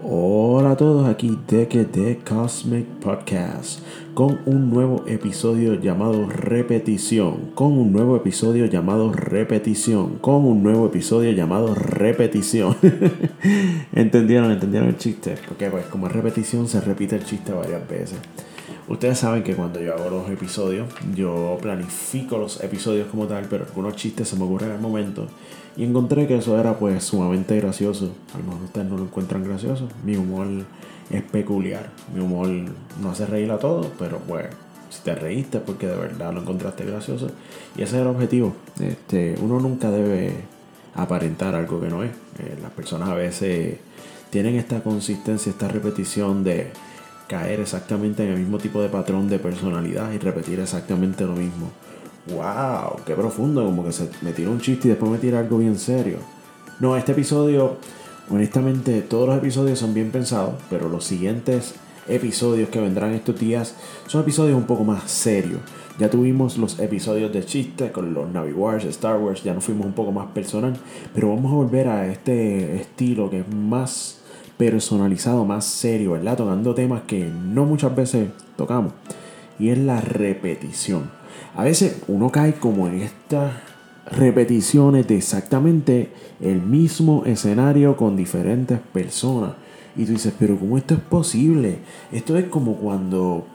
Hola a todos, aquí The Cosmic Podcast con un nuevo episodio llamado Repetición, con un nuevo episodio llamado Repetición, con un nuevo episodio llamado Repetición. ¿Entendieron? ¿Entendieron el chiste? Porque pues como es repetición se repite el chiste varias veces. Ustedes saben que cuando yo hago los episodios, yo planifico los episodios como tal, pero algunos chistes se me ocurren el momento. Y encontré que eso era pues sumamente gracioso. A lo mejor ustedes no lo encuentran gracioso. Mi humor es peculiar. Mi humor no hace reír a todos, pero pues si te reíste porque de verdad lo encontraste gracioso. Y ese es el objetivo. Este, uno nunca debe aparentar algo que no es. Eh, las personas a veces tienen esta consistencia, esta repetición de caer exactamente en el mismo tipo de patrón de personalidad y repetir exactamente lo mismo. ¡Wow! ¡Qué profundo! Como que se me tira un chiste y después me tira algo bien serio. No, este episodio, honestamente, todos los episodios son bien pensados, pero los siguientes episodios que vendrán estos días son episodios un poco más serios. Ya tuvimos los episodios de chiste con los Navi Wars, Star Wars, ya nos fuimos un poco más personal, pero vamos a volver a este estilo que es más personalizado, más serio, ¿verdad? Tocando temas que no muchas veces tocamos. Y es la repetición. A veces uno cae como en estas repeticiones de exactamente el mismo escenario con diferentes personas. Y tú dices, pero ¿cómo esto es posible? Esto es como cuando,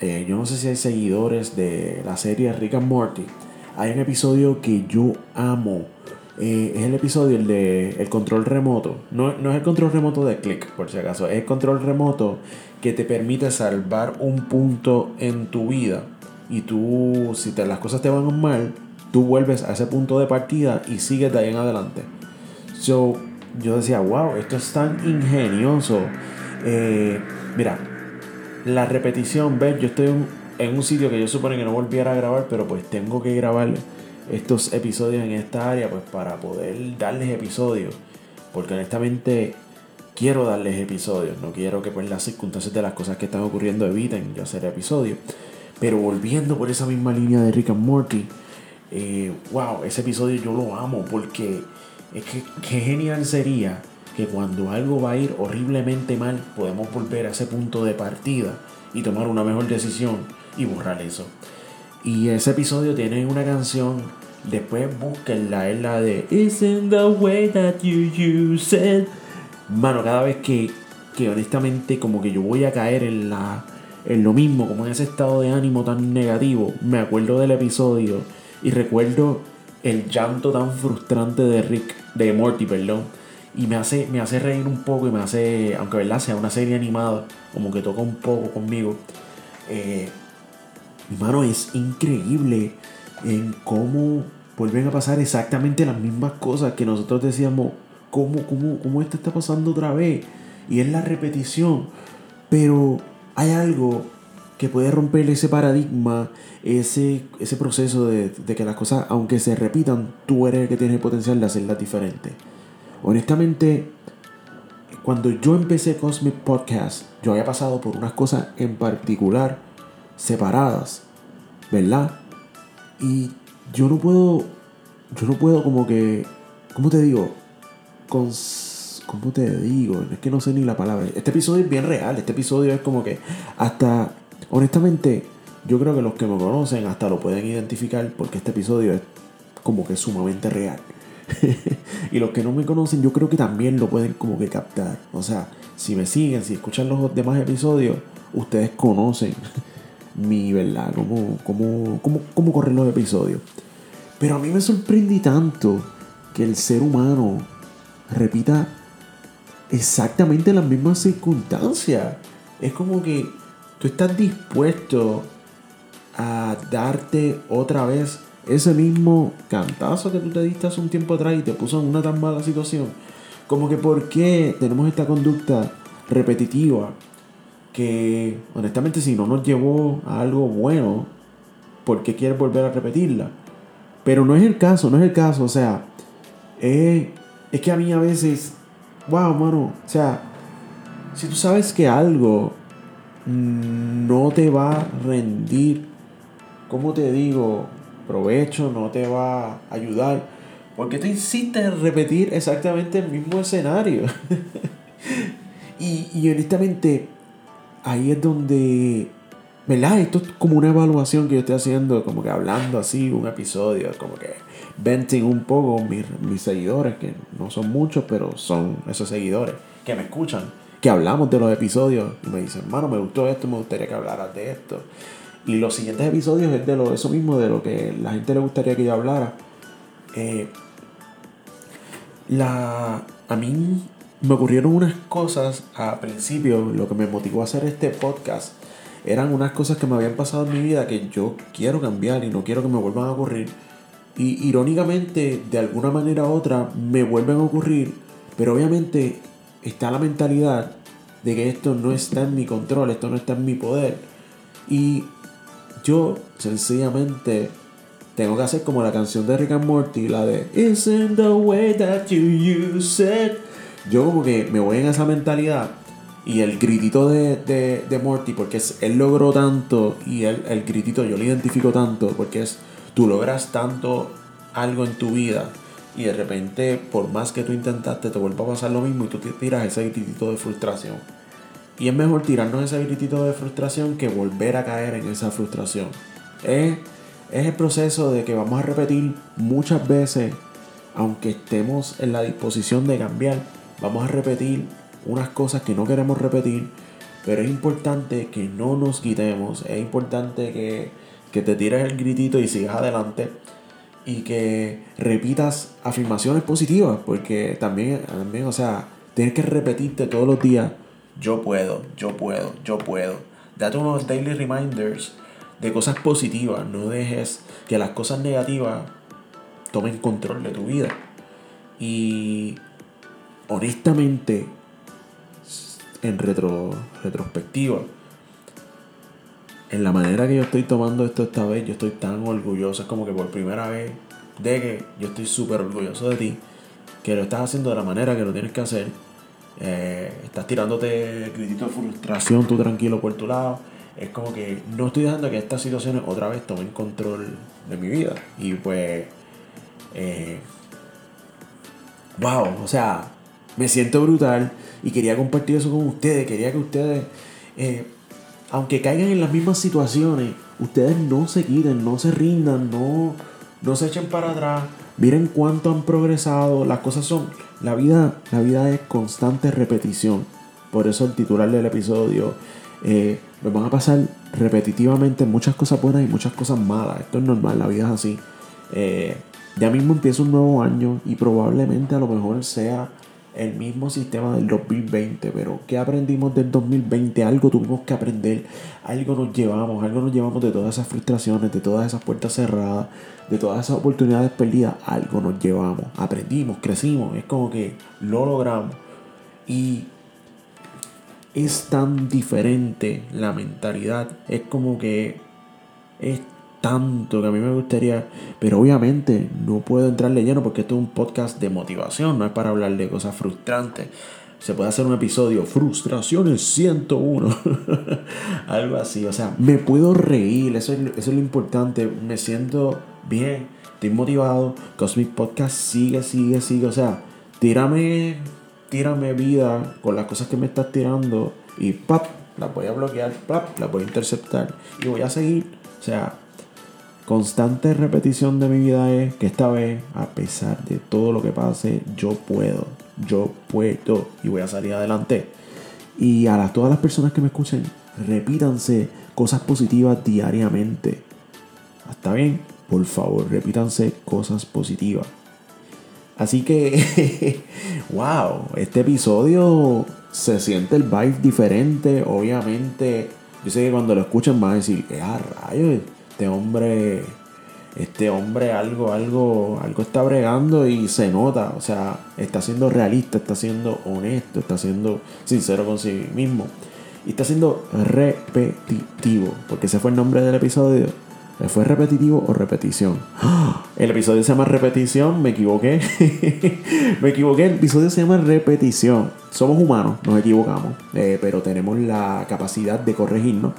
eh, yo no sé si hay seguidores de la serie Rick and Morty. Hay un episodio que yo amo eh, es el episodio el de el control remoto. No, no es el control remoto de click, por si acaso. Es el control remoto que te permite salvar un punto en tu vida. Y tú, si te, las cosas te van mal, tú vuelves a ese punto de partida y sigues de ahí en adelante. So, yo decía, wow, esto es tan ingenioso. Eh, mira, la repetición, ves, yo estoy en, en un sitio que yo supone que no volviera a grabar, pero pues tengo que grabar estos episodios en esta área pues para poder darles episodios porque honestamente quiero darles episodios no quiero que pues las circunstancias de las cosas que están ocurriendo eviten yo hacer episodios. Pero volviendo por esa misma línea de Rick and Morty eh, wow ese episodio yo lo amo porque es que qué genial sería que cuando algo va a ir horriblemente mal podemos volver a ese punto de partida y tomar una mejor decisión y borrar eso y ese episodio tiene una canción. Después búsquenla, es la de Isn't the way that you use it. Mano, cada vez que, que honestamente como que yo voy a caer en la en lo mismo, como en ese estado de ánimo tan negativo, me acuerdo del episodio y recuerdo el llanto tan frustrante de Rick, de Morty, perdón. Y me hace, me hace reír un poco y me hace, aunque verdad sea una serie animada, como que toca un poco conmigo. Eh, Hermano, es increíble en cómo vuelven a pasar exactamente las mismas cosas que nosotros decíamos, ¿cómo, cómo, cómo esto está pasando otra vez? Y es la repetición. Pero hay algo que puede romper ese paradigma, ese, ese proceso de, de, que las cosas, aunque se repitan, tú eres el que tiene el potencial de hacerlas diferentes. Honestamente, cuando yo empecé Cosmic Podcast, yo había pasado por unas cosas en particular separadas, ¿verdad? Y yo no puedo, yo no puedo como que, ¿cómo te digo? Con, ¿Cómo te digo? Es que no sé ni la palabra. Este episodio es bien real, este episodio es como que hasta, honestamente, yo creo que los que me conocen hasta lo pueden identificar porque este episodio es como que sumamente real. y los que no me conocen, yo creo que también lo pueden como que captar. O sea, si me siguen, si escuchan los demás episodios, ustedes conocen mi, ¿verdad? Cómo, cómo, cómo, cómo corren los episodios. Pero a mí me sorprende tanto que el ser humano repita exactamente las mismas circunstancias. Es como que tú estás dispuesto a darte otra vez ese mismo cantazo que tú te diste hace un tiempo atrás y te puso en una tan mala situación. Como que por qué tenemos esta conducta repetitiva que honestamente si no nos llevó a algo bueno, ¿por qué quieres volver a repetirla? Pero no es el caso, no es el caso, o sea, es que a mí a veces, wow, mano, o sea, si tú sabes que algo no te va a rendir, ¿cómo te digo? Provecho, no te va a ayudar. ¿Por qué te insistes en repetir exactamente el mismo escenario? Y, y honestamente, ahí es donde ¿Verdad? Esto es como una evaluación que yo estoy haciendo, como que hablando así, un episodio, como que venting un poco mis, mis seguidores, que no son muchos, pero son esos seguidores que me escuchan, que hablamos de los episodios y me dicen, mano, me gustó esto, me gustaría que hablaras de esto. Y los siguientes episodios es de lo, eso mismo, de lo que la gente le gustaría que yo hablara. Eh, la, a mí me ocurrieron unas cosas a principio, lo que me motivó a hacer este podcast eran unas cosas que me habían pasado en mi vida que yo quiero cambiar y no quiero que me vuelvan a ocurrir. Y irónicamente, de alguna manera u otra, me vuelven a ocurrir, pero obviamente está la mentalidad de que esto no está en mi control, esto no está en mi poder. Y yo sencillamente tengo que hacer como la canción de Rick and Morty, la de Isn't the way that you use it. Yo como que me voy en esa mentalidad y el gritito de, de, Morty, porque es, él logró tanto y el, el gritito yo lo identifico tanto, porque es tú logras tanto algo en tu vida y de repente por más que tú intentaste te vuelve a pasar lo mismo y tú te tiras ese gritito de frustración. Y es mejor tirarnos ese gritito de frustración que volver a caer en esa frustración. Es, es el proceso de que vamos a repetir muchas veces, aunque estemos en la disposición de cambiar, vamos a repetir unas cosas que no queremos repetir, pero es importante que no nos quitemos, es importante que, que te tires el gritito y sigas adelante y que repitas afirmaciones positivas, porque también, también, o sea, tienes que repetirte todos los días, yo puedo, yo puedo, yo puedo. Date unos daily reminders de cosas positivas, no dejes que las cosas negativas tomen control de tu vida. Y honestamente, en retro, retrospectiva, en la manera que yo estoy tomando esto esta vez, yo estoy tan orgulloso. Es como que por primera vez de que yo estoy súper orgulloso de ti, que lo estás haciendo de la manera que lo tienes que hacer. Eh, estás tirándote grititos de frustración, tú tranquilo por tu lado. Es como que no estoy dejando que estas situaciones otra vez tomen control de mi vida. Y pues, eh, wow, o sea, me siento brutal y quería compartir eso con ustedes. Quería que ustedes, eh, aunque caigan en las mismas situaciones, ustedes no se quiten, no se rindan, no, no se echen para atrás. Miren cuánto han progresado. Las cosas son. La vida, la vida es constante repetición. Por eso el titular del episodio. Eh, nos van a pasar repetitivamente muchas cosas buenas y muchas cosas malas. Esto es normal, la vida es así. Eh, ya mismo empieza un nuevo año y probablemente a lo mejor sea el mismo sistema del 2020, pero ¿qué aprendimos del 2020? Algo tuvimos que aprender, algo nos llevamos, algo nos llevamos de todas esas frustraciones, de todas esas puertas cerradas, de todas esas oportunidades perdidas, algo nos llevamos, aprendimos, crecimos, es como que lo logramos. Y es tan diferente la mentalidad, es como que es tanto que a mí me gustaría, pero obviamente no puedo entrarle lleno porque esto es un podcast de motivación, no es para hablar de cosas frustrantes. Se puede hacer un episodio, frustraciones 101, algo así, o sea, me puedo reír, eso es, eso es lo importante, me siento bien, estoy motivado, Cosmic Podcast sigue, sigue, sigue, o sea, tírame, tírame vida con las cosas que me estás tirando y pap, las voy a bloquear, pap, las voy a interceptar y voy a seguir, o sea, constante repetición de mi vida es que esta vez, a pesar de todo lo que pase, yo puedo, yo puedo y voy a salir adelante. Y a todas las personas que me escuchen, repítanse cosas positivas diariamente. ¿Está bien? Por favor, repítanse cosas positivas. Así que, wow, este episodio se siente el vibe diferente. Obviamente, yo sé que cuando lo escuchen van a decir, ¡eh, rayos! Este hombre, este hombre algo, algo, algo está bregando y se nota, o sea, está siendo realista, está siendo honesto, está siendo sincero con sí mismo y está siendo repetitivo, porque ese fue el nombre del episodio. ¿Fue repetitivo o repetición? El episodio se llama repetición, me equivoqué. me equivoqué, el episodio se llama repetición. Somos humanos, nos equivocamos, eh, pero tenemos la capacidad de corregirnos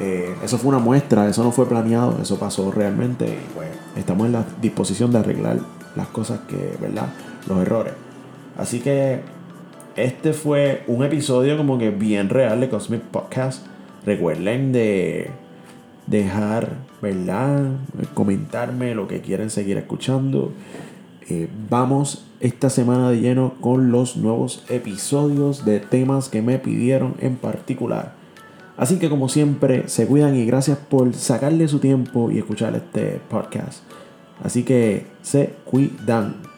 eh, eso fue una muestra, eso no fue planeado, eso pasó realmente y pues estamos en la disposición de arreglar las cosas que, ¿verdad? Los errores. Así que este fue un episodio como que bien real de Cosmic Podcast. Recuerden de dejar, ¿verdad? Comentarme lo que quieren seguir escuchando. Eh, vamos esta semana de lleno con los nuevos episodios de temas que me pidieron en particular. Así que como siempre, se cuidan y gracias por sacarle su tiempo y escuchar este podcast. Así que se cuidan.